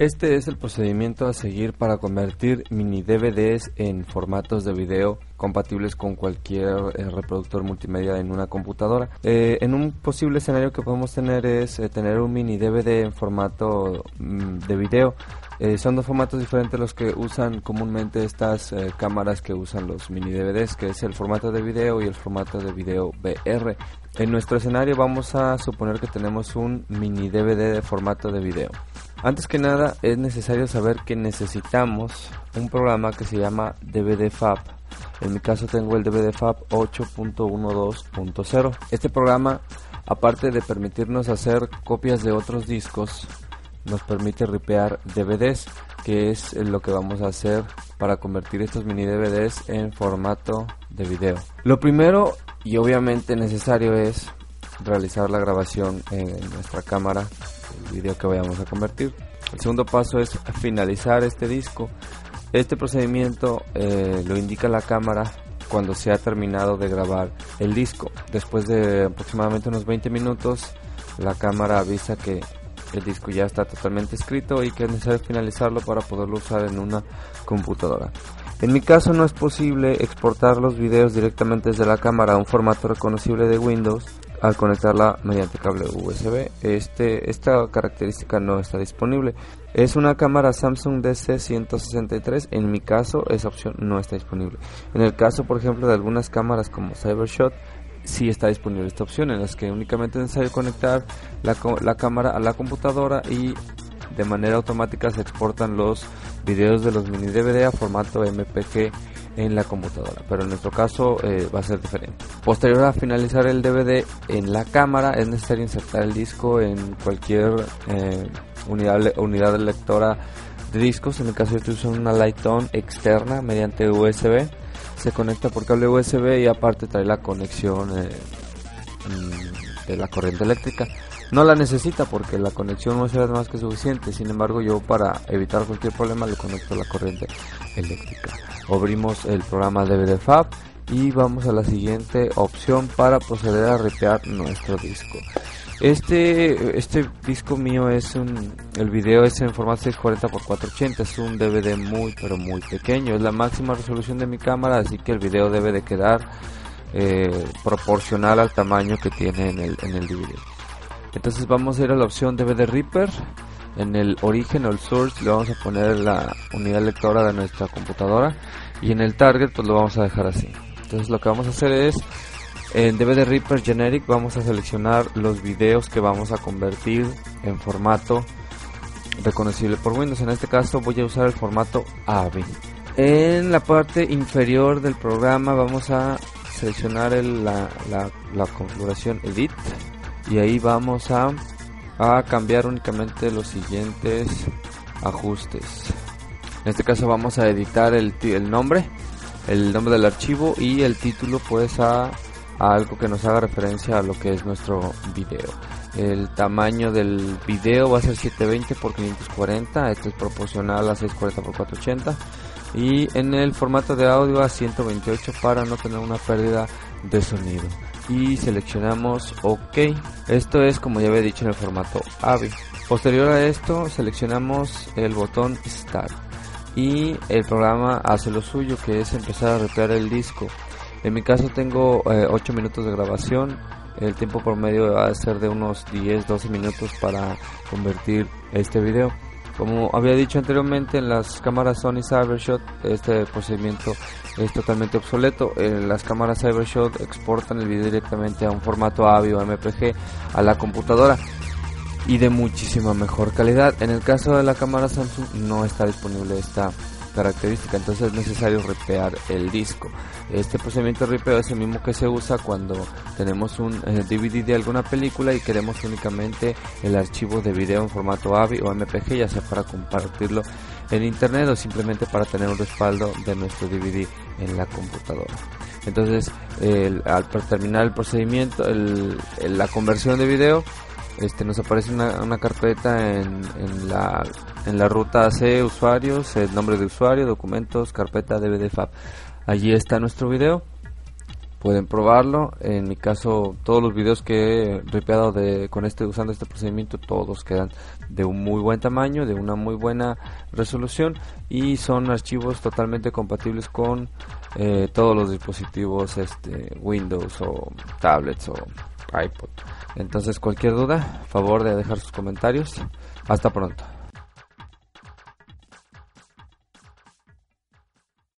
Este es el procedimiento a seguir para convertir mini DVDs en formatos de video compatibles con cualquier eh, reproductor multimedia en una computadora. Eh, en un posible escenario que podemos tener es eh, tener un mini DVD en formato mm, de video. son dos formatos diferentes los que usan comúnmente estas cámaras que usan los mini DVDs, que es el formato de video y el formato de video VR. En nuestro escenario vamos a suponer que tenemos un mini DVD de formato de video. Antes que nada es necesario saber que necesitamos un programa que se llama DVD Fab. En mi caso tengo el DVD Fab 8.12.0. Este programa, aparte de permitirnos hacer copias de otros discos, nos permite ripear DVDs, que es lo que vamos a hacer para convertir estos mini DVDs en formato de video. Lo primero y obviamente necesario es realizar la grabación en nuestra cámara video que vayamos a convertir. El segundo paso es finalizar este disco. Este procedimiento eh, lo indica la cámara cuando se ha terminado de grabar el disco. Después de aproximadamente unos 20 minutos, la cámara avisa que el disco ya está totalmente escrito y que es necesario finalizarlo para poderlo usar en una computadora. En mi caso no es posible exportar los videos directamente desde la cámara a un formato reconocible de Windows al conectarla mediante cable USB. Este, esta característica no está disponible. Es una cámara Samsung DC163. En mi caso, esa opción no está disponible. En el caso, por ejemplo, de algunas cámaras como Cybershot, sí está disponible esta opción en las que únicamente es necesario conectar la, la cámara a la computadora y de manera automática se exportan los videos de los mini DVD a formato MPG en la computadora, pero en nuestro caso eh, va a ser diferente. Posterior a finalizar el DVD en la cámara es necesario insertar el disco en cualquier eh, unidad, unidad lectora de discos. En el caso de estoy usando una Lighton externa mediante USB. Se conecta por cable USB y aparte trae la conexión eh, mm, de la corriente eléctrica. No la necesita porque la conexión USB es más que suficiente. Sin embargo, yo para evitar cualquier problema le conecto la corriente eléctrica abrimos el programa DVDFab y vamos a la siguiente opción para proceder a ripear nuestro disco. Este, este disco mío es un, el video es en formato 640 x 480, es un DVD muy pero muy pequeño, es la máxima resolución de mi cámara, así que el video debe de quedar eh, proporcional al tamaño que tiene en el, en el DVD. Entonces vamos a ir a la opción DVD Reaper en el origen o el source le vamos a poner la unidad lectora de nuestra computadora y en el target pues lo vamos a dejar así. Entonces lo que vamos a hacer es en DVD Reaper Generic vamos a seleccionar los videos que vamos a convertir en formato reconocible por Windows. En este caso voy a usar el formato AVI en la parte inferior del programa vamos a seleccionar la, la configuración Edit. Y ahí vamos a a cambiar únicamente los siguientes ajustes. En este caso vamos a editar el, el nombre, el nombre del archivo y el título pues a, algo que nos haga referencia a lo que es nuestro video. El tamaño del video va a ser 720 x 540, esto es proporcional a 640 x 480 y en el formato de audio a 128 para no tener una pérdida de sonido y seleccionamos OK. Esto es como ya había dicho en el formato AVI. Posterior a esto seleccionamos el botón Start y el programa hace lo suyo que es empezar a repear el disco. En mi caso tengo 8 eh, minutos de grabación. El tiempo promedio va a ser de unos 10-12 minutos para convertir este video. Como había dicho anteriormente, en las cámaras Sony Cybershot este procedimiento es totalmente obsoleto. En las cámaras Cybershot exportan el video directamente a un formato AVI o MPG a la computadora y de muchísima mejor calidad. En el caso de la cámara Samsung no está disponible esta característica, entonces es necesario ripear el disco. Este procedimiento de ripeo es el mismo que se usa cuando tenemos un DVD eh, de alguna película y queremos únicamente el archivo de video en formato AVI o MPG, ya sea para compartirlo en internet o simplemente para tener un respaldo de nuestro DVD en la computadora. Entonces, al terminar el procedimiento, la conversión de video, este, nos aparece una, carpeta en, en, la, en la ruta C, usuarios, el nombre de usuario, documentos, carpeta DVD Allí está nuestro video. pueden probarlo. En mi caso, todos los videos que he ripeado de, con este, usando este procedimiento, todos quedan de un muy buen tamaño, de una muy buena resolución y son archivos totalmente compatibles con eh, todos los dispositivos este, Windows o tablets o iPod. Entonces, cualquier duda, favor de dejar sus comentarios. Hasta pronto.